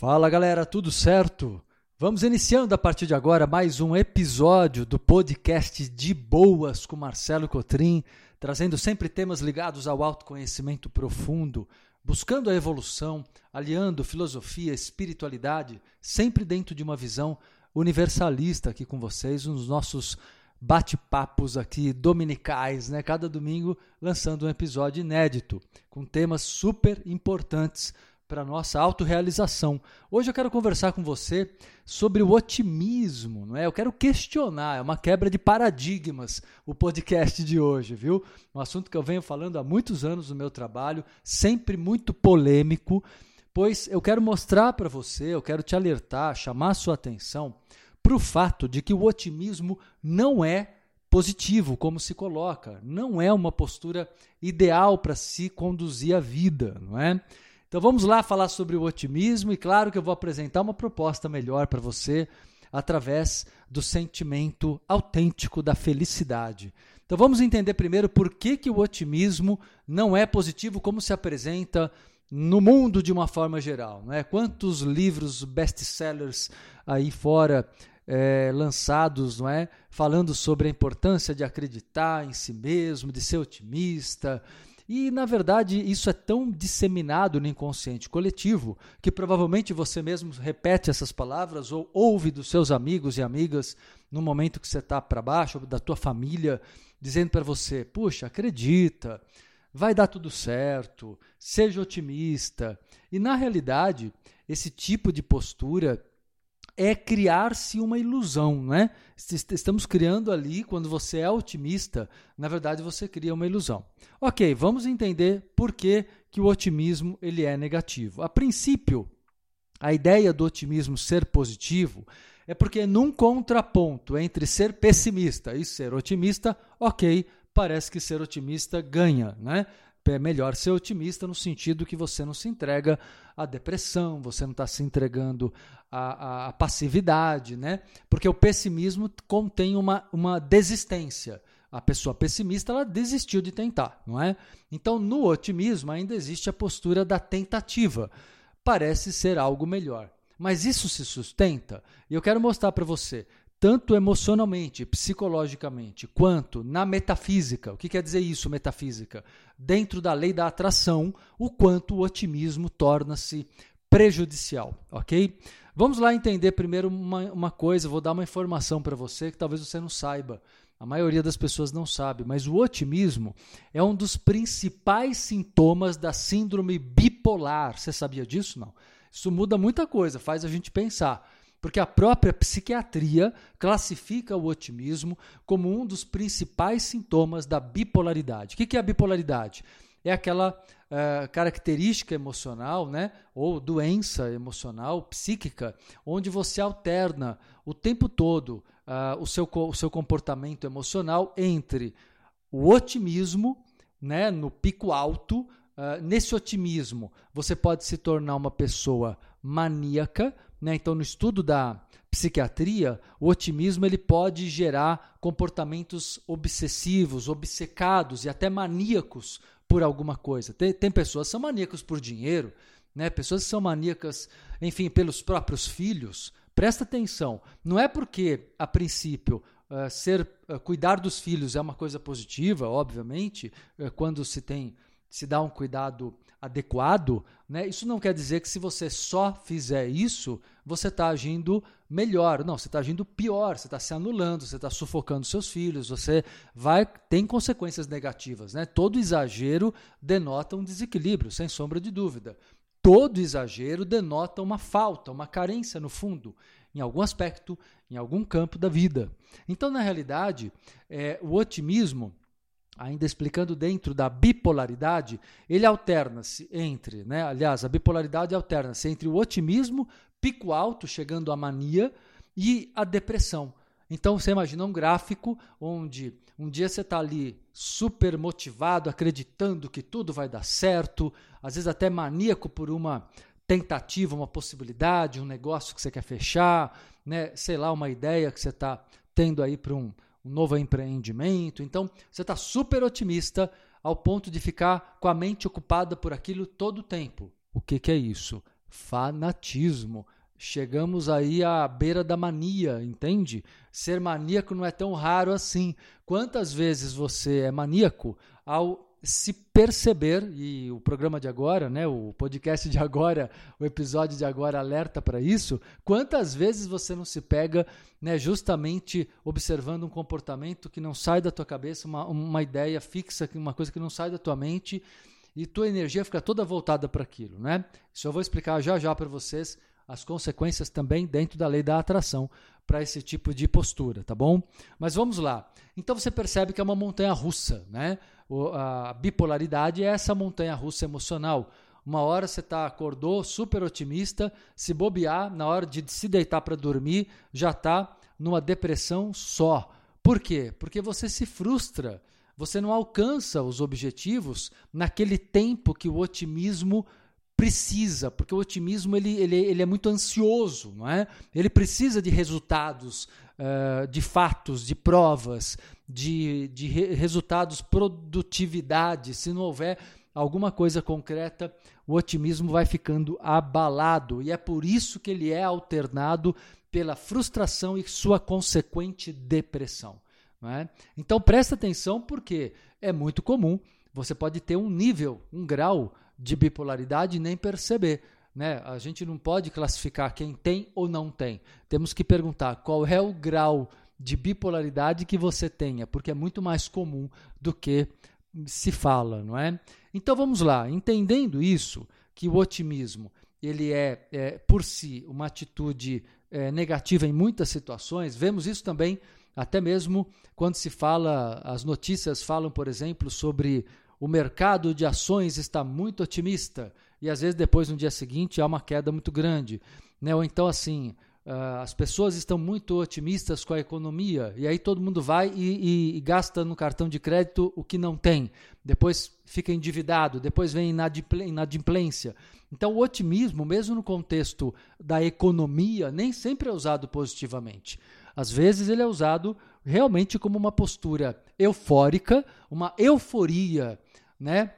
Fala galera, tudo certo? Vamos iniciando a partir de agora mais um episódio do podcast De Boas com Marcelo Cotrim, trazendo sempre temas ligados ao autoconhecimento profundo, buscando a evolução, aliando filosofia, espiritualidade, sempre dentro de uma visão universalista aqui com vocês, nos nossos bate-papos aqui dominicais, né? Cada domingo lançando um episódio inédito com temas super importantes para a nossa autorrealização. Hoje eu quero conversar com você sobre o otimismo, não é? Eu quero questionar, é uma quebra de paradigmas o podcast de hoje, viu? Um assunto que eu venho falando há muitos anos no meu trabalho, sempre muito polêmico, pois eu quero mostrar para você, eu quero te alertar, chamar sua atenção para o fato de que o otimismo não é positivo, como se coloca, não é uma postura ideal para se conduzir a vida, não é? Então vamos lá falar sobre o otimismo e claro que eu vou apresentar uma proposta melhor para você através do sentimento autêntico da felicidade. Então vamos entender primeiro por que, que o otimismo não é positivo como se apresenta no mundo de uma forma geral. Não é? Quantos livros best-sellers aí fora é, lançados, não é? falando sobre a importância de acreditar em si mesmo, de ser otimista, e, na verdade, isso é tão disseminado no inconsciente coletivo que provavelmente você mesmo repete essas palavras ou ouve dos seus amigos e amigas no momento que você está para baixo, ou da tua família, dizendo para você: puxa, acredita, vai dar tudo certo, seja otimista. E, na realidade, esse tipo de postura é criar-se uma ilusão, né? Estamos criando ali, quando você é otimista, na verdade você cria uma ilusão. Ok, vamos entender por que, que o otimismo ele é negativo. A princípio, a ideia do otimismo ser positivo é porque num contraponto entre ser pessimista e ser otimista, ok, parece que ser otimista ganha, né? É melhor ser otimista no sentido que você não se entrega à depressão, você não está se entregando à, à, passividade, né? Porque o pessimismo contém uma, uma desistência. A pessoa pessimista ela desistiu de tentar, não é? Então, no otimismo ainda existe a postura da tentativa. Parece ser algo melhor. Mas isso se sustenta? E eu quero mostrar para você tanto emocionalmente, psicologicamente, quanto na metafísica. O que quer dizer isso, metafísica? Dentro da lei da atração, o quanto o otimismo torna-se prejudicial, ok? Vamos lá entender primeiro uma, uma coisa, vou dar uma informação para você que talvez você não saiba. A maioria das pessoas não sabe, mas o otimismo é um dos principais sintomas da síndrome bipolar. Você sabia disso? Não. Isso muda muita coisa, faz a gente pensar porque a própria psiquiatria classifica o otimismo como um dos principais sintomas da bipolaridade. O que é a bipolaridade? É aquela uh, característica emocional, né, ou doença emocional, psíquica, onde você alterna o tempo todo uh, o, seu, o seu comportamento emocional entre o otimismo, né, no pico alto, uh, nesse otimismo, você pode se tornar uma pessoa maníaca, né? Então, no estudo da psiquiatria, o otimismo ele pode gerar comportamentos obsessivos, obcecados e até maníacos por alguma coisa. Tem, tem pessoas que são maníacos por dinheiro, né? pessoas que são maníacas, enfim, pelos próprios filhos. Presta atenção, não é porque, a princípio, uh, ser uh, cuidar dos filhos é uma coisa positiva, obviamente, uh, quando se tem se dá um cuidado adequado, né? Isso não quer dizer que se você só fizer isso, você está agindo melhor. Não, você está agindo pior, você está se anulando, você está sufocando seus filhos, você vai tem consequências negativas. Né? Todo exagero denota um desequilíbrio, sem sombra de dúvida. Todo exagero denota uma falta, uma carência no fundo, em algum aspecto, em algum campo da vida. Então, na realidade, é, o otimismo ainda explicando dentro da bipolaridade, ele alterna-se entre, né, aliás, a bipolaridade alterna-se entre o otimismo, pico alto, chegando à mania, e a depressão. Então você imagina um gráfico onde um dia você está ali super motivado, acreditando que tudo vai dar certo, às vezes até maníaco por uma tentativa, uma possibilidade, um negócio que você quer fechar, né? sei lá, uma ideia que você está tendo aí para um, um novo empreendimento. Então, você está super otimista ao ponto de ficar com a mente ocupada por aquilo todo o tempo. O que, que é isso? fanatismo. Chegamos aí à beira da mania, entende? Ser maníaco não é tão raro assim. Quantas vezes você é maníaco ao se perceber, e o programa de agora, né, o podcast de agora, o episódio de agora alerta para isso, quantas vezes você não se pega né, justamente observando um comportamento que não sai da tua cabeça, uma, uma ideia fixa, uma coisa que não sai da tua mente, e tua energia fica toda voltada para aquilo. Né? Isso eu vou explicar já já para vocês as consequências também dentro da lei da atração para esse tipo de postura, tá bom? Mas vamos lá. Então você percebe que é uma montanha russa, né? A bipolaridade é essa montanha russa emocional. Uma hora você tá, acordou super otimista, se bobear, na hora de se deitar para dormir, já está numa depressão só. Por quê? Porque você se frustra, você não alcança os objetivos naquele tempo que o otimismo precisa, porque o otimismo ele, ele, ele é muito ansioso, não é? Ele precisa de resultados, uh, de fatos, de provas, de, de re resultados, produtividade. Se não houver alguma coisa concreta, o otimismo vai ficando abalado e é por isso que ele é alternado pela frustração e sua consequente depressão. É? Então presta atenção porque é muito comum. Você pode ter um nível, um grau de bipolaridade e nem perceber. Né? A gente não pode classificar quem tem ou não tem. Temos que perguntar qual é o grau de bipolaridade que você tenha, porque é muito mais comum do que se fala, não é? Então vamos lá, entendendo isso, que o otimismo ele é, é por si uma atitude é, negativa em muitas situações. Vemos isso também até mesmo quando se fala, as notícias falam, por exemplo, sobre o mercado de ações está muito otimista e às vezes depois no dia seguinte há uma queda muito grande, né? Ou então assim, uh, as pessoas estão muito otimistas com a economia e aí todo mundo vai e, e, e, gasta no cartão de crédito o que não tem, depois fica endividado, depois vem inadimplência. Então o otimismo, mesmo no contexto da economia, nem sempre é usado positivamente. Às vezes ele é usado realmente como uma postura eufórica, uma euforia né,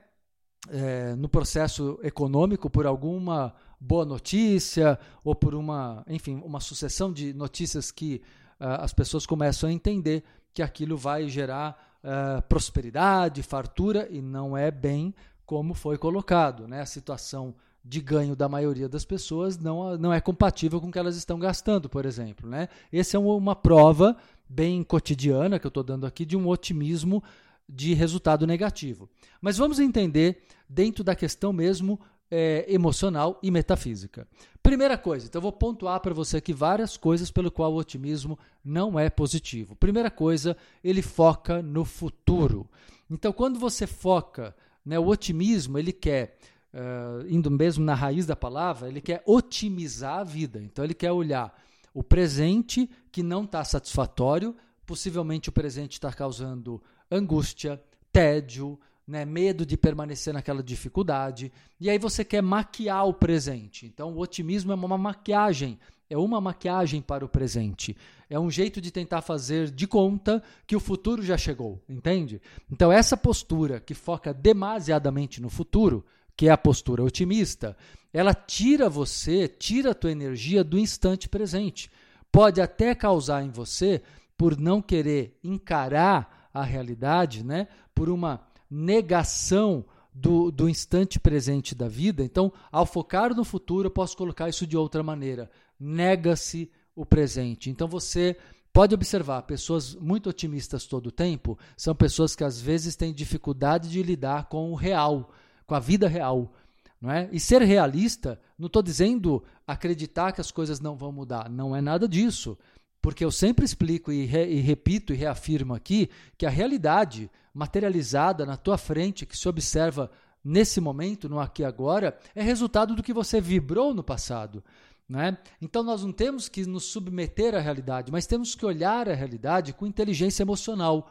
é, no processo econômico por alguma boa notícia ou por uma, enfim, uma sucessão de notícias que uh, as pessoas começam a entender que aquilo vai gerar uh, prosperidade, fartura e não é bem como foi colocado, né? A situação de ganho da maioria das pessoas não, não é compatível com o que elas estão gastando, por exemplo. Né? Essa é uma prova bem cotidiana que eu estou dando aqui de um otimismo de resultado negativo. Mas vamos entender dentro da questão mesmo é, emocional e metafísica. Primeira coisa, então eu vou pontuar para você aqui várias coisas pelo qual o otimismo não é positivo. Primeira coisa, ele foca no futuro. Então, quando você foca, né, o otimismo, ele quer, uh, indo mesmo na raiz da palavra, ele quer otimizar a vida. Então, ele quer olhar o presente que não está satisfatório, possivelmente o presente está causando angústia, tédio, né, medo de permanecer naquela dificuldade. E aí você quer maquiar o presente. Então, o otimismo é uma maquiagem, é uma maquiagem para o presente. É um jeito de tentar fazer de conta que o futuro já chegou, entende? Então, essa postura que foca demasiadamente no futuro, que é a postura otimista, ela tira você, tira a tua energia do instante presente. Pode até causar em você, por não querer encarar a realidade, né? por uma negação do, do instante presente da vida. Então, ao focar no futuro, eu posso colocar isso de outra maneira. Nega-se o presente. Então, você pode observar, pessoas muito otimistas todo o tempo são pessoas que às vezes têm dificuldade de lidar com o real, com a vida real. Não é? E ser realista, não estou dizendo acreditar que as coisas não vão mudar, não é nada disso. Porque eu sempre explico e, re, e, repito e reafirmo aqui que a realidade materializada na tua frente, que se observa nesse momento, no aqui e agora, é resultado do que você vibrou no passado. Né? Então nós não temos que nos submeter à realidade, mas temos que olhar a realidade com inteligência emocional.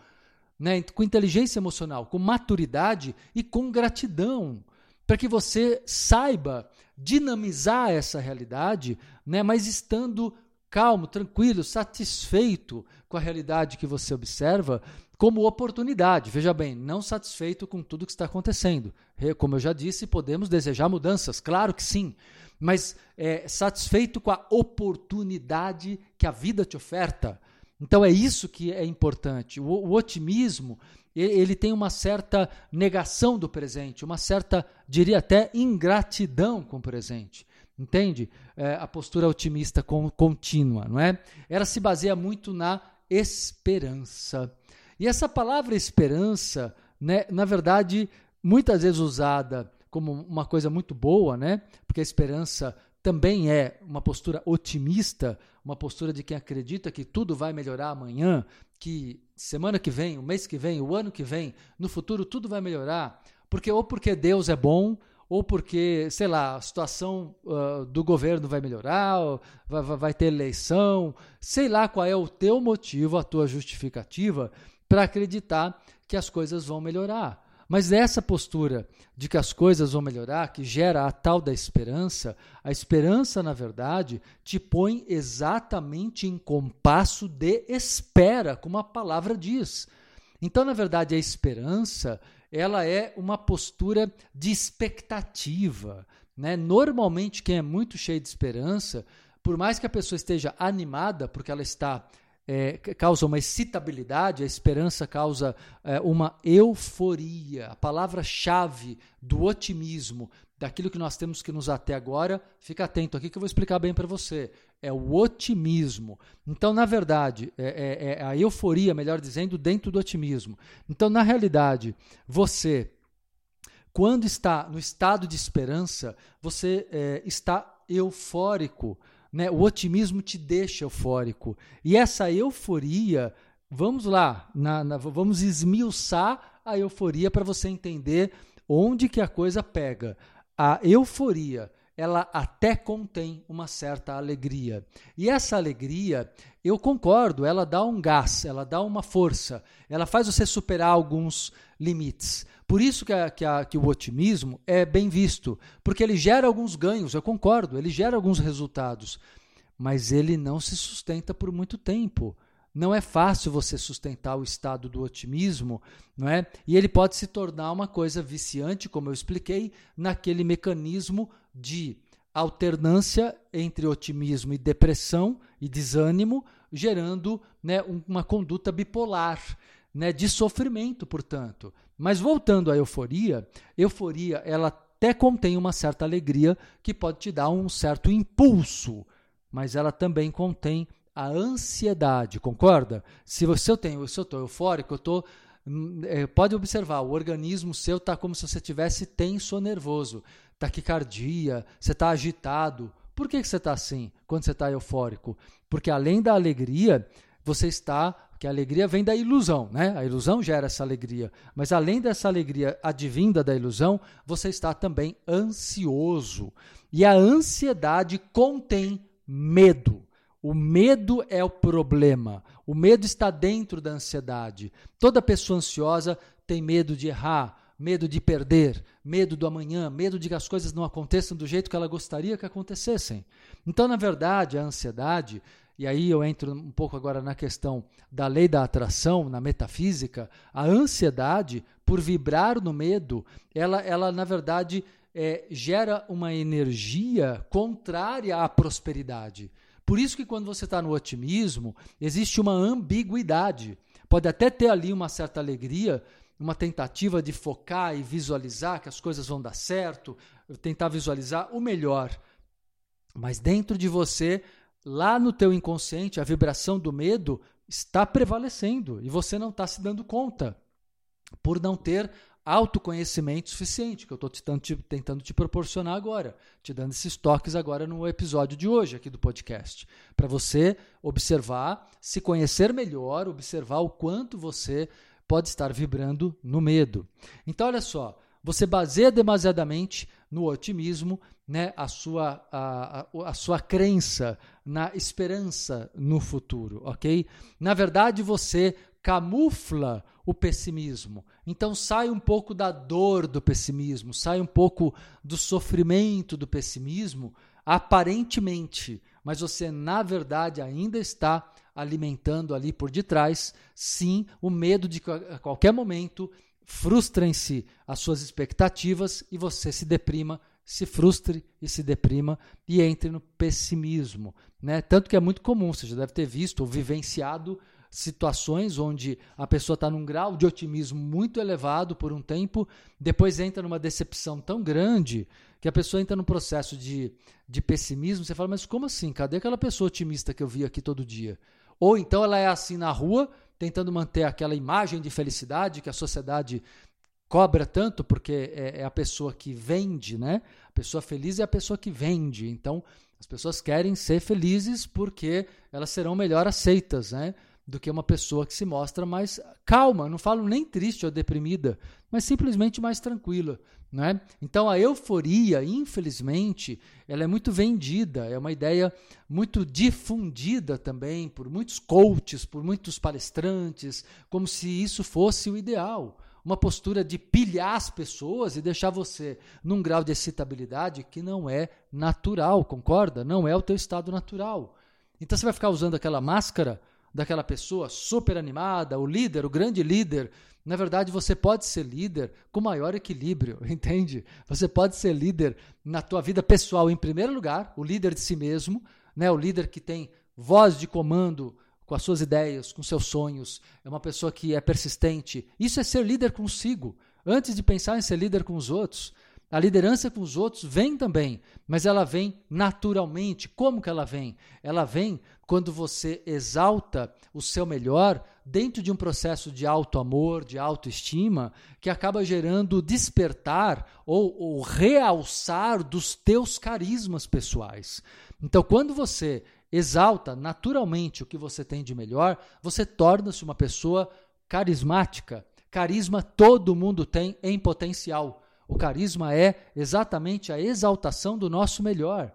Né? Com inteligência emocional, com maturidade e com gratidão, para que você saiba dinamizar essa realidade, né? mas estando calmo, tranquilo, satisfeito com a realidade que você observa, como oportunidade. Veja bem, não satisfeito com tudo que está acontecendo. Como eu já disse, podemos desejar mudanças, claro que sim. mas é, satisfeito com a oportunidade que a vida te oferta. Então é isso que é importante. O, o otimismo ele tem uma certa negação do presente, uma certa, diria até, ingratidão com o presente. Entende? É, a postura otimista contínua, não é? Ela se baseia muito na esperança. E essa palavra esperança, né, na verdade, muitas vezes usada como uma coisa muito boa, né? Porque a esperança também é uma postura otimista, uma postura de quem acredita que tudo vai melhorar amanhã, que semana que vem, o mês que vem, o ano que vem, no futuro tudo vai melhorar, porque ou porque Deus é bom, ou porque, sei lá, a situação uh, do governo vai melhorar, vai, vai ter eleição, sei lá qual é o teu motivo, a tua justificativa para acreditar que as coisas vão melhorar. Mas essa postura de que as coisas vão melhorar, que gera a tal da esperança, a esperança, na verdade, te põe exatamente em compasso de espera, como a palavra diz. Então, na verdade, a esperança, ela é uma postura de expectativa. Né? Normalmente, quem é muito cheio de esperança, por mais que a pessoa esteja animada, porque ela está é, causa uma excitabilidade, a esperança causa é, uma euforia. A palavra-chave do otimismo, daquilo que nós temos que nos até agora, fica atento aqui que eu vou explicar bem para você. É o otimismo. Então, na verdade, é, é, é a euforia, melhor dizendo, dentro do otimismo. Então, na realidade, você, quando está no estado de esperança, você é, está eufórico né? O otimismo te deixa eufórico. E essa euforia, vamos lá, na, na, vamos esmiuçar a euforia para você entender onde que a coisa pega. A euforia, ela até contém uma certa alegria. E essa alegria, eu concordo, ela dá um gás, ela dá uma força, ela faz você superar alguns limites. Por isso que, a, que, a, que o otimismo é bem visto, porque ele gera alguns ganhos, eu concordo, ele gera alguns resultados, mas ele não se sustenta por muito tempo. Não é fácil você sustentar o estado do otimismo, não é? E ele pode se tornar uma coisa viciante, como eu expliquei, naquele mecanismo de alternância entre otimismo e depressão e desânimo, gerando né, uma conduta bipolar, né, de sofrimento, portanto. Mas voltando à euforia, euforia ela até contém uma certa alegria que pode te dar um certo impulso, mas ela também contém a ansiedade, concorda? Se você eu tenho, se eu estou eufórico, eu estou é, pode observar, o organismo seu está como se você tivesse tenso nervoso, taquicardia, você está agitado. Por que, que você está assim quando você está eufórico? Porque além da alegria, você está que a alegria vem da ilusão, né? A ilusão gera essa alegria. Mas além dessa alegria advinda da ilusão, você está também ansioso. E a ansiedade contém medo. O medo é o problema. O medo está dentro da ansiedade. Toda pessoa ansiosa tem medo de errar, medo de perder, medo do amanhã, medo de que as coisas não aconteçam do jeito que ela gostaria que acontecessem. Então, na verdade, a ansiedade e aí eu entro um pouco agora na questão da lei da atração, na metafísica, a ansiedade, por vibrar no medo, ela, ela na verdade, é, gera uma energia contrária à prosperidade. Por isso que quando você está no otimismo, existe uma ambiguidade. Pode até ter ali uma certa alegria, uma tentativa de focar e visualizar que as coisas vão dar certo, tentar visualizar o melhor. Mas dentro de você lá no teu inconsciente, a vibração do medo está prevalecendo e você não está se dando conta por não ter autoconhecimento suficiente, que eu estou tentando te proporcionar agora, te dando esses toques agora no episódio de hoje aqui do podcast, para você observar, se conhecer melhor, observar o quanto você pode estar vibrando no medo. Então, olha só, você baseia demasiadamente no otimismo né, a, sua, a, a, a sua crença na esperança no futuro, ok? Na verdade, você camufla o pessimismo. Então sai um pouco da dor do pessimismo, sai um pouco do sofrimento do pessimismo, aparentemente, mas você na verdade ainda está alimentando ali por detrás, sim, o medo de que a qualquer momento frustrem-se as suas expectativas e você se deprima, se frustre e se deprima e entre no pessimismo. Né? Tanto que é muito comum, você já deve ter visto ou vivenciado situações onde a pessoa está num grau de otimismo muito elevado por um tempo, depois entra numa decepção tão grande que a pessoa entra num processo de, de pessimismo. Você fala, mas como assim? Cadê aquela pessoa otimista que eu vi aqui todo dia? Ou então ela é assim na rua, tentando manter aquela imagem de felicidade que a sociedade cobra tanto, porque é, é, a pessoa que vende, né? A pessoa feliz é a pessoa que vende. Então, as pessoas querem ser felizes porque elas serão melhor aceitas, né? Do que uma pessoa que se mostra mais calma, não falo nem triste ou deprimida, mas simplesmente mais tranquila. Né? Então a euforia, infelizmente, ela é muito vendida, é uma ideia muito difundida também por muitos coaches, por muitos palestrantes, como se isso fosse o ideal. Uma postura de pilhar as pessoas e deixar você num grau de excitabilidade que não é natural, concorda? Não é o teu estado natural. Então você vai ficar usando aquela máscara daquela pessoa super animada, o líder, o grande líder. Na verdade, você pode ser líder com maior equilíbrio, entende? Você pode ser líder na tua vida pessoal em primeiro lugar, o líder de si mesmo, né? O líder que tem voz de comando com as suas ideias, com seus sonhos, é uma pessoa que é persistente. Isso é ser líder consigo, antes de pensar em ser líder com os outros. A liderança com os outros vem também, mas ela vem naturalmente. Como que ela vem? Ela vem quando você exalta o seu melhor dentro de um processo de auto-amor, de autoestima, que acaba gerando despertar ou, ou realçar dos teus carismas pessoais. Então, quando você exalta naturalmente o que você tem de melhor, você torna-se uma pessoa carismática. Carisma todo mundo tem em potencial. O carisma é exatamente a exaltação do nosso melhor.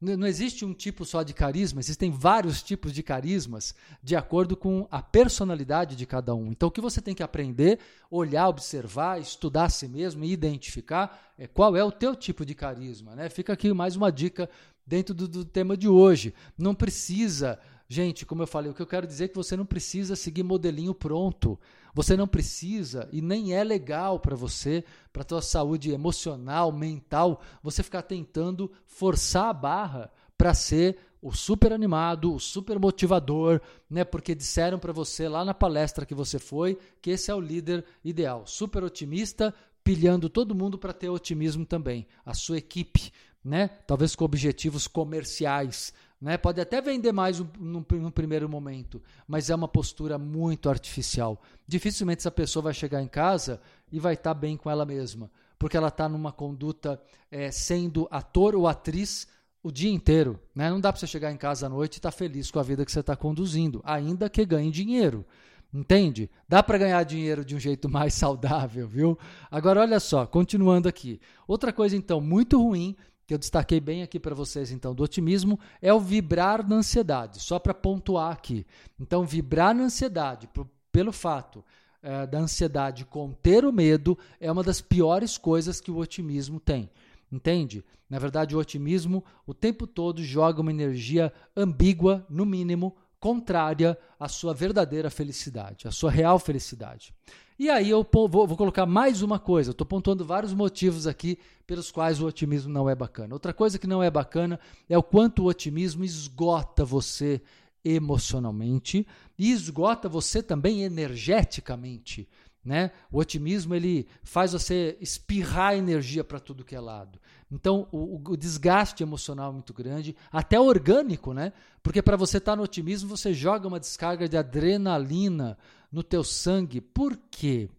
Não existe um tipo só de carisma, existem vários tipos de carismas de acordo com a personalidade de cada um. Então, o que você tem que aprender, olhar, observar, estudar a si mesmo e identificar é qual é o teu tipo de carisma. Né? Fica aqui mais uma dica dentro do, do tema de hoje. Não precisa Gente, como eu falei, o que eu quero dizer é que você não precisa seguir modelinho pronto. Você não precisa e nem é legal para você, para a tua saúde emocional, mental, você ficar tentando forçar a barra para ser o super animado, o super motivador, né? Porque disseram para você lá na palestra que você foi que esse é o líder ideal, super otimista, pilhando todo mundo para ter otimismo também, a sua equipe, né? Talvez com objetivos comerciais, né? Pode até vender mais no, no, primeiro momento, mas é uma postura muito artificial. Dificilmente essa pessoa vai chegar em casa e vai estar tá bem com ela mesma, porque ela está numa conduta é, sendo ator ou atriz o dia inteiro. Né? Não dá para você chegar em casa à noite e estar tá feliz com a vida que você está conduzindo, ainda que ganhe dinheiro. Entende? Dá para ganhar dinheiro de um jeito mais saudável, viu? Agora, olha só, continuando aqui. Outra coisa, então, muito ruim que eu destaquei bem aqui para vocês, então, do otimismo, é o vibrar na ansiedade, só para pontuar aqui. Então, vibrar na ansiedade, pelo fato é, da ansiedade conter o medo, é uma das piores coisas que o otimismo tem. Entende? Na verdade, o otimismo o tempo todo joga uma energia ambígua, no mínimo, contrária à sua verdadeira felicidade, à sua real felicidade. E aí eu vou, colocar mais uma coisa. Estou pontuando vários motivos aqui pelos quais o otimismo não é bacana. Outra coisa que não é bacana é o quanto o otimismo esgota você emocionalmente e esgota você também energeticamente. Né? O otimismo ele faz você espirrar energia para tudo que é lado. Então, o, o, desgaste emocional é muito grande, até orgânico, né? Porque para você estar tá no otimismo, você joga uma descarga de adrenalina no teu sangue. Por quê?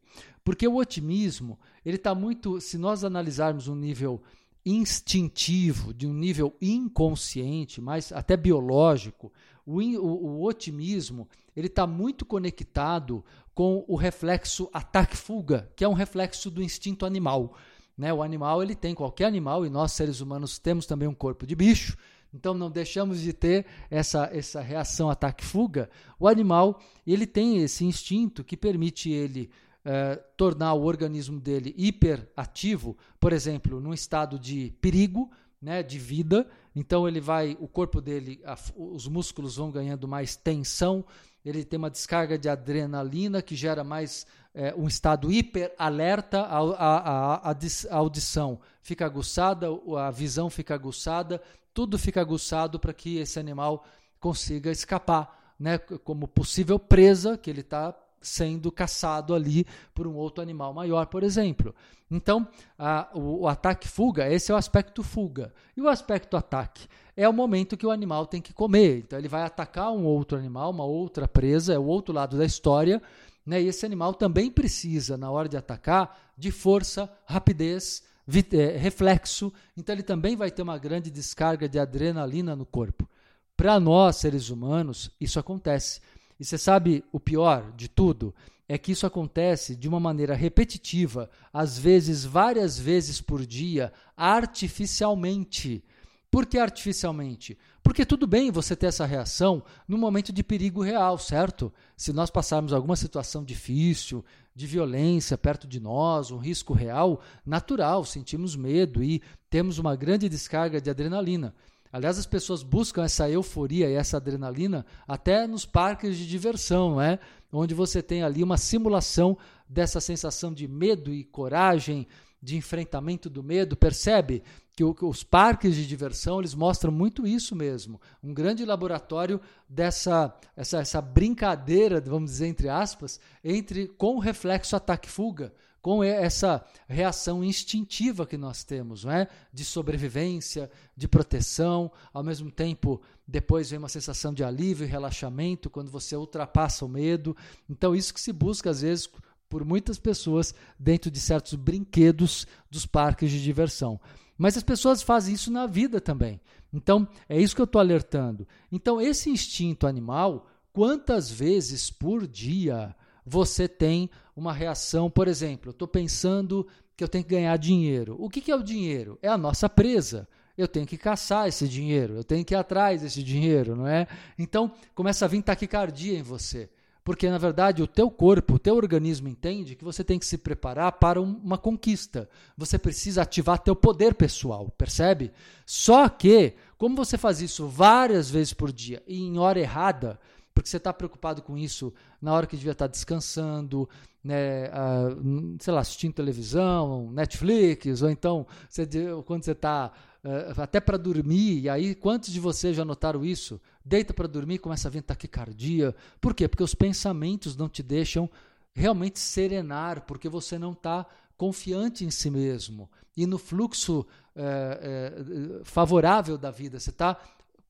Porque o otimismo, ele está muito, se nós analisarmos um nível instintivo, de um nível inconsciente, mas até biológico, o, o, o otimismo ele está muito conectado com o reflexo ataque-fuga, que é um reflexo do instinto animal. Né? O animal ele tem qualquer animal e nós seres humanos temos também um corpo de bicho. Então não deixamos de ter essa, essa reação ataque-fuga. O animal ele tem esse instinto que permite ele eh, tornar o organismo dele hiperativo, por exemplo, num estado de perigo, né, de vida. Então ele vai, o corpo dele, a, os músculos vão ganhando mais tensão. Ele tem uma descarga de adrenalina que gera mais é, um estado hiper alerta. A, a, a, a audição fica aguçada, a visão fica aguçada, tudo fica aguçado para que esse animal consiga escapar, né, como possível presa que ele está sendo caçado ali por um outro animal maior, por exemplo. Então, a, o, o ataque-fuga, esse é o aspecto fuga. E o aspecto ataque é o momento que o animal tem que comer. Então, ele vai atacar um outro animal, uma outra presa, é o outro lado da história. Né? E esse animal também precisa, na hora de atacar, de força, rapidez, é, reflexo. Então, ele também vai ter uma grande descarga de adrenalina no corpo. Para nós, seres humanos, isso acontece. E você sabe o pior de tudo? É que isso acontece de uma maneira repetitiva, às vezes várias vezes por dia, artificialmente. Por que artificialmente? Porque tudo bem você ter essa reação no momento de perigo real, certo? Se nós passarmos alguma situação difícil, de violência perto de nós, um risco real, natural, sentimos medo e temos uma grande descarga de adrenalina. Aliás, as pessoas buscam essa euforia e essa adrenalina até nos parques de diversão, é? onde você tem ali uma simulação dessa sensação de medo e coragem, de enfrentamento do medo. Percebe que os parques de diversão eles mostram muito isso mesmo. Um grande laboratório dessa essa, essa brincadeira, vamos dizer entre aspas, entre com o reflexo ataque-fuga com essa reação instintiva que nós temos, não é? de sobrevivência, de proteção, ao mesmo tempo, depois vem uma sensação de alívio e relaxamento quando você ultrapassa o medo. Então, isso que se busca, às vezes, por muitas pessoas dentro de certos brinquedos dos parques de diversão. Mas as pessoas fazem isso na vida também. Então, é isso que eu estou alertando. Então, esse instinto animal, quantas vezes por dia você tem uma reação, por exemplo, estou pensando que eu tenho que ganhar dinheiro. O que, que é o dinheiro? É a nossa presa. Eu tenho que caçar esse dinheiro, eu tenho que ir atrás desse dinheiro, não é? Então começa a vir taquicardia em você. Porque, na verdade, o teu corpo, o teu organismo entende que você tem que se preparar para uma conquista. Você precisa ativar teu poder pessoal, percebe? Só que, como você faz isso várias vezes por dia e em hora errada, porque você está preocupado com isso na hora que devia estar tá descansando, né, uh, sei lá, assistindo televisão, Netflix, ou então você, quando você está uh, até para dormir, e aí quantos de vocês já notaram isso? Deita para dormir, começa a vir taquicardia. Por quê? Porque os pensamentos não te deixam realmente serenar, porque você não está confiante em si mesmo e no fluxo é, é, favorável da vida. Você está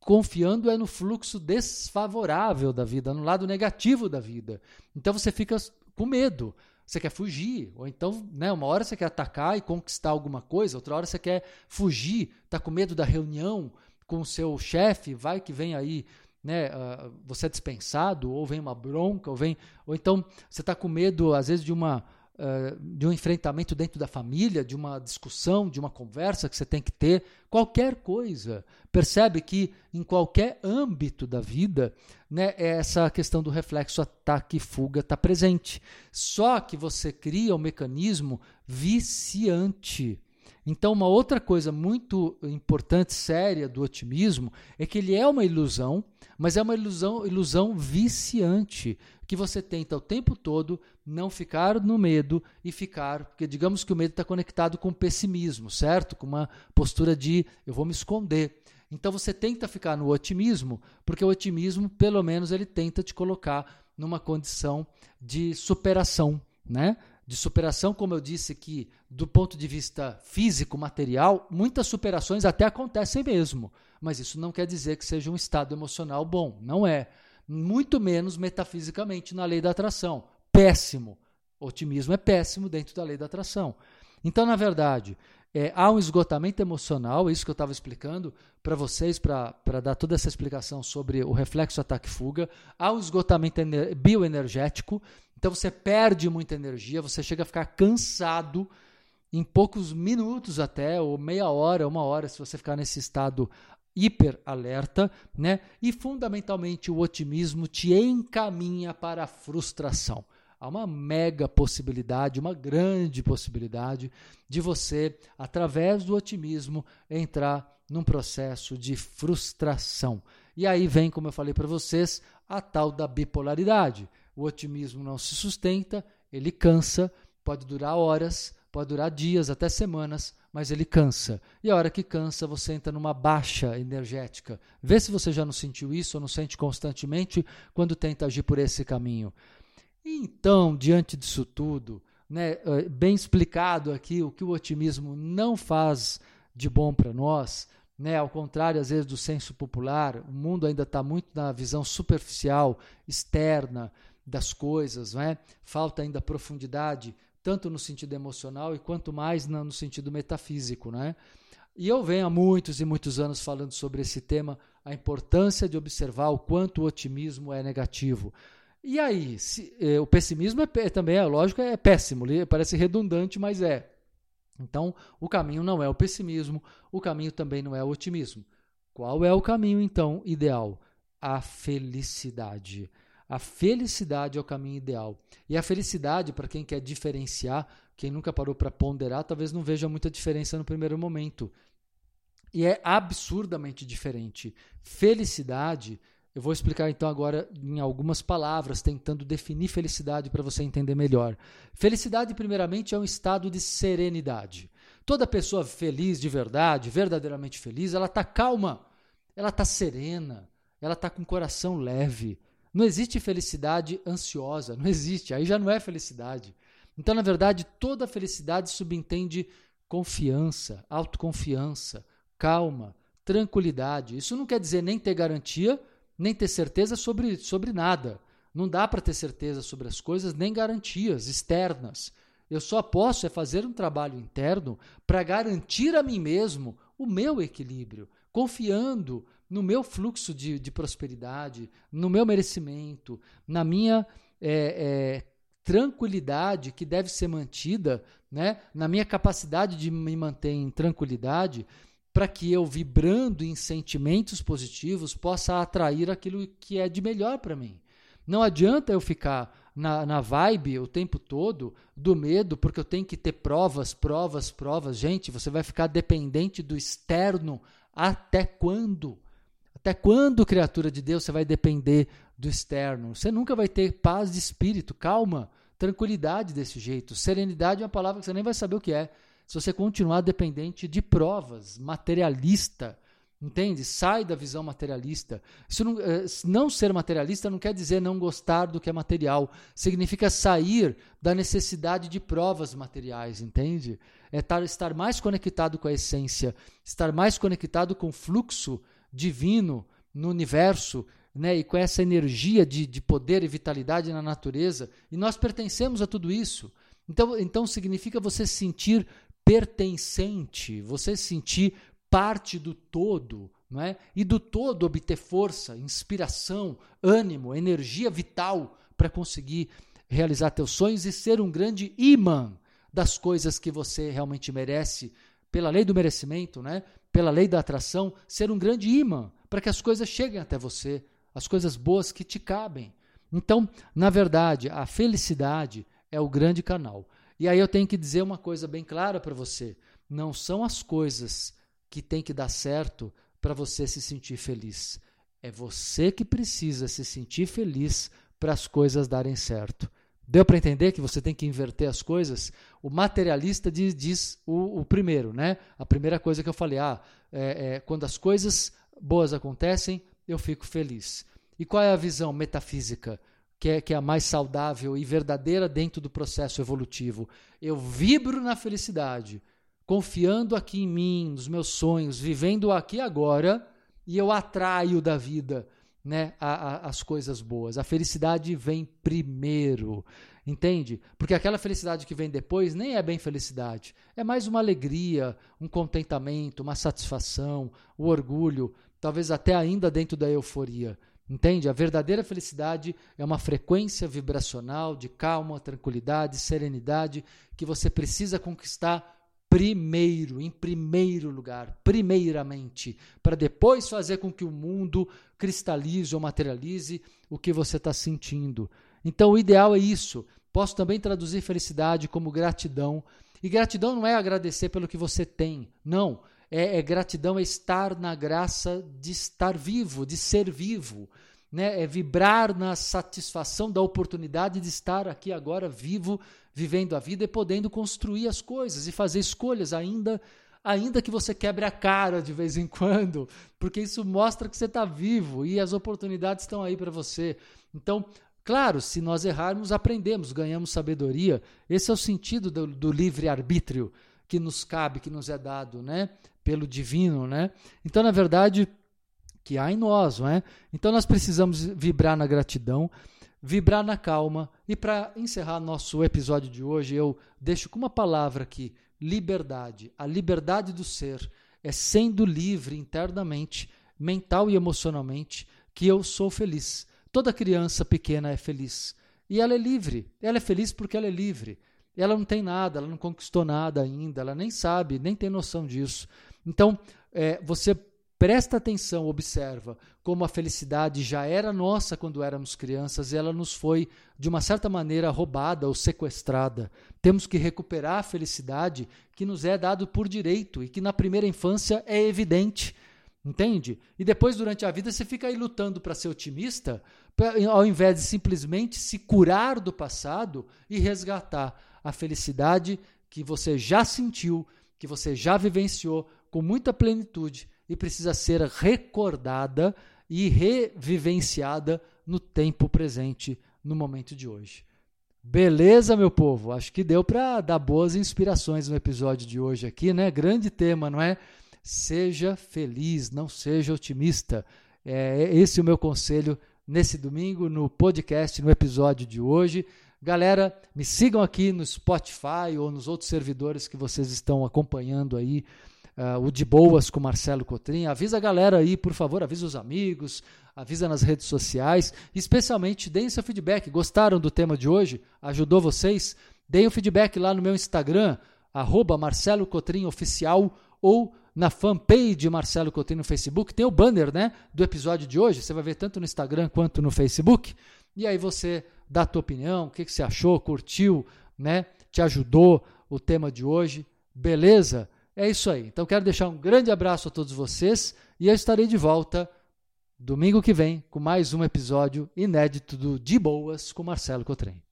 confiando é no fluxo desfavorável da vida, no lado negativo da vida. Então você fica com medo, você quer fugir, ou então, né, uma hora você quer atacar e conquistar alguma coisa, outra hora você quer fugir, está com medo da reunião com o seu chefe, vai que vem aí, né, uh, você é dispensado, ou vem uma bronca, ou vem, ou então você está com medo às vezes de uma uh, de um enfrentamento dentro da família, de uma discussão, de uma conversa que você tem que ter, qualquer coisa. Percebe que em qualquer âmbito da vida, né, essa questão do reflexo ataque fuga está presente. Só que você cria um mecanismo viciante. Então, uma outra coisa muito importante, séria do otimismo é que ele é uma ilusão, mas é uma ilusão, ilusão viciante que você tenta o tempo todo não ficar no medo e ficar, porque digamos que o medo está conectado com pessimismo, certo? Com uma postura de eu vou me esconder. Então você tenta ficar no otimismo, porque o otimismo, pelo menos, ele tenta te colocar numa condição de superação, né? De superação, como eu disse que do ponto de vista físico, material, muitas superações até acontecem mesmo, mas isso não quer dizer que seja um estado emocional bom, não é muito menos metafisicamente na lei da atração. Péssimo. otimismo é péssimo dentro da lei da atração. Então, na verdade, é, há um esgotamento emocional, é isso que eu estava explicando para vocês, para dar toda essa explicação sobre o reflexo ataque-fuga. Há um esgotamento bioenergético, então você perde muita energia, você chega a ficar cansado em poucos minutos até, ou meia hora, uma hora, se você ficar nesse estado hiperalerta, né? E fundamentalmente o otimismo te encaminha para a frustração. Há uma mega possibilidade, uma grande possibilidade de você, através do otimismo, entrar num processo de frustração. E aí vem, como eu falei para vocês, a tal da bipolaridade. O otimismo não se sustenta, ele cansa, pode durar horas, pode durar dias, até semanas, mas ele cansa. E a hora que cansa, você entra numa baixa energética. Vê se você já não sentiu isso ou não sente constantemente quando tenta agir por esse caminho. Então, diante disso tudo, né, eh, bem explicado aqui o que o otimismo não faz de bom para nós, né, ao contrário, às vezes, do senso popular, o mundo ainda está muito na visão superficial, externa das coisas, né? falta ainda profundidade, tanto no sentido emocional e quanto mais no sentido metafísico. Né? E eu venho há muitos e muitos anos falando sobre esse tema, a importância de observar o quanto o otimismo é negativo. E aí, se, eh, o pessimismo é, também, é lógico, é péssimo, parece redundante, mas é. Então, o caminho não é o pessimismo, o caminho também não é o otimismo. Qual é o caminho, então, ideal? A felicidade. A felicidade é o caminho ideal. E a felicidade, para quem quer diferenciar, quem nunca parou para ponderar, talvez não veja muita diferença no primeiro momento. E é absurdamente diferente. Felicidade eu vou explicar então agora em algumas palavras, tentando definir felicidade para você entender melhor. Felicidade, primeiramente, é um estado de serenidade. Toda pessoa feliz de verdade, verdadeiramente feliz, ela está calma, ela está serena, ela está com o coração leve. Não existe felicidade ansiosa, não existe, aí já não é felicidade. Então, na verdade, toda felicidade subentende confiança, autoconfiança, calma, tranquilidade. Isso não quer dizer nem ter garantia nem ter certeza sobre, sobre nada. Não dá para ter certeza sobre as coisas, nem garantias externas. Eu só posso é fazer um trabalho interno para garantir a mim mesmo o meu equilíbrio, confiando no meu fluxo de, de prosperidade, no meu merecimento, na minha é, é, tranquilidade que deve ser mantida, né? na minha capacidade de me manter em tranquilidade para que eu, vibrando em sentimentos positivos, possa atrair aquilo que é de melhor para mim. Não adianta eu ficar na, na vibe o tempo todo do medo, porque eu tenho que ter provas, provas, provas. Gente, você vai ficar dependente do externo até quando? Até quando, criatura de Deus, você vai depender do externo? Você nunca vai ter paz de espírito, calma, tranquilidade desse jeito. Serenidade é uma palavra que você nem vai saber o que é se você continuar dependente de provas, materialista, entende? Sai da visão materialista. Isso não, eh, não ser materialista não quer dizer não gostar do que é material. Significa sair da necessidade de provas materiais, entende? É estar mais conectado com a essência, estar mais conectado com o fluxo divino no universo, né, e com essa energia de, de poder e vitalidade na natureza, e nós pertencemos a tudo isso. Então, então significa você sentir pertencente, você se sentir parte do todo, não é? E do todo obter força, inspiração, ânimo, energia vital para conseguir realizar teus sonhos e ser um grande imã das coisas que você realmente merece, pela lei do merecimento, né? Pela lei da atração, ser um grande imã para que as coisas cheguem até você, as coisas boas que te cabem. Então, na verdade, a felicidade é o grande canal. E aí eu tenho que dizer uma coisa bem clara para você: não são as coisas que tem que dar certo para você se sentir feliz. É você que precisa se sentir feliz para as coisas darem certo. Deu para entender que você tem que inverter as coisas? O materialista diz, diz o, o, primeiro, né? A primeira coisa que eu falei, ah, é, é, quando as coisas boas acontecem, eu fico feliz. E qual é a visão metafísica? que é, que é a mais saudável e verdadeira dentro do processo evolutivo. Eu vibro na felicidade, confiando aqui em mim, nos meus sonhos, vivendo aqui agora, e eu atraio da vida né, a, a, as coisas boas. A felicidade vem primeiro, entende? Porque aquela felicidade que vem depois nem é bem felicidade, é mais uma alegria, um contentamento, uma satisfação, o orgulho, talvez até ainda dentro da euforia. Entende? A verdadeira felicidade é uma frequência vibracional de calma, tranquilidade, serenidade que você precisa conquistar primeiro, em primeiro lugar, primeiramente, para depois fazer com que o mundo cristalize ou materialize o que você está sentindo. Então, o ideal é isso. Posso também traduzir felicidade como gratidão. E gratidão não é agradecer pelo que você tem, não. É, é gratidão é estar na graça de estar vivo, de ser vivo. Né? É vibrar na satisfação da oportunidade de estar aqui agora vivo, vivendo a vida e podendo construir as coisas e fazer escolhas ainda ainda que você quebre a cara de vez em quando, porque isso mostra que você está vivo e as oportunidades estão aí para você. Então, claro, se nós errarmos, aprendemos, ganhamos sabedoria. Esse é o sentido do, do livre-arbítrio que nos cabe, que nos é dado né? pelo divino. Né? Então, na verdade, que há em nós. Não é? Então, nós precisamos vibrar na gratidão vibrar na calma. E para encerrar nosso episódio de hoje, eu deixo com uma palavra aqui: liberdade. A liberdade do ser é sendo livre internamente, mental e emocionalmente, que eu sou feliz. Toda criança pequena é feliz. E ela é livre. Ela é feliz porque ela é livre. Ela não tem nada, ela não conquistou nada ainda, ela nem sabe, nem tem noção disso. Então, é, você Presta atenção, observa como a felicidade já era nossa quando éramos crianças e ela nos foi, de uma certa maneira, roubada ou sequestrada. Temos que recuperar a felicidade que nos é dado por direito e que na primeira infância é evidente. Entende? E depois, durante a vida, você fica aí lutando para ser otimista, pra, ao invés de simplesmente se curar do passado e resgatar a felicidade que você já sentiu, que você já vivenciou com muita plenitude e precisa ser recordada e revivenciada no tempo presente, no momento de hoje. Beleza, meu povo? Acho que deu para dar boas inspirações no episódio de hoje aqui, né? Grande tema, não é? Seja feliz, não seja otimista. É esse é o meu conselho nesse domingo, no podcast, no episódio de hoje. Galera, me sigam aqui no Spotify ou nos outros servidores que vocês estão acompanhando aí uh, o De Boas com Marcelo Cotrim. Avisa a galera aí, por favor, avisa os amigos, avisa nas redes sociais. Especialmente, deem seu feedback. Gostaram do tema de hoje? Ajudou vocês? Deem o feedback lá no meu Instagram, arroba Marcelo Cotrim Oficial, ou na fanpage Marcelo Cotrim no Facebook. Tem o banner né, do episódio de hoje. Você vai ver tanto no Instagram quanto no Facebook. E aí você dá a tua opinião, o que, que você achou, curtiu, né? Te ajudou o tema de hoje. Beleza? É isso aí. Então quero deixar um grande abraço a todos vocês e eu estarei de volta domingo que vem com mais um episódio inédito do De Boas com Marcelo Cotrem.